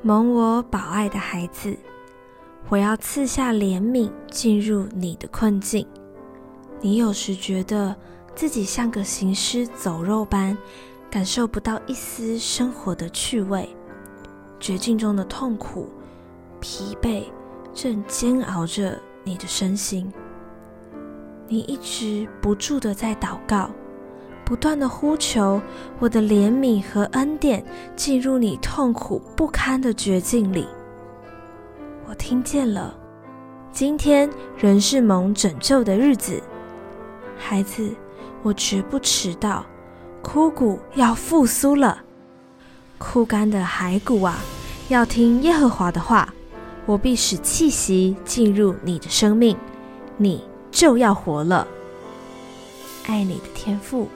蒙我保爱的孩子，我要赐下怜悯进入你的困境。你有时觉得自己像个行尸走肉般，感受不到一丝生活的趣味，绝境中的痛苦、疲惫正煎熬着你的身心。你一直不住地在祷告，不断地呼求我的怜悯和恩典进入你痛苦不堪的绝境里。我听见了，今天仍是蒙拯救的日子。孩子，我绝不迟到，枯骨要复苏了，枯干的骸骨啊，要听耶和华的话，我必使气息进入你的生命，你就要活了。爱你的天父。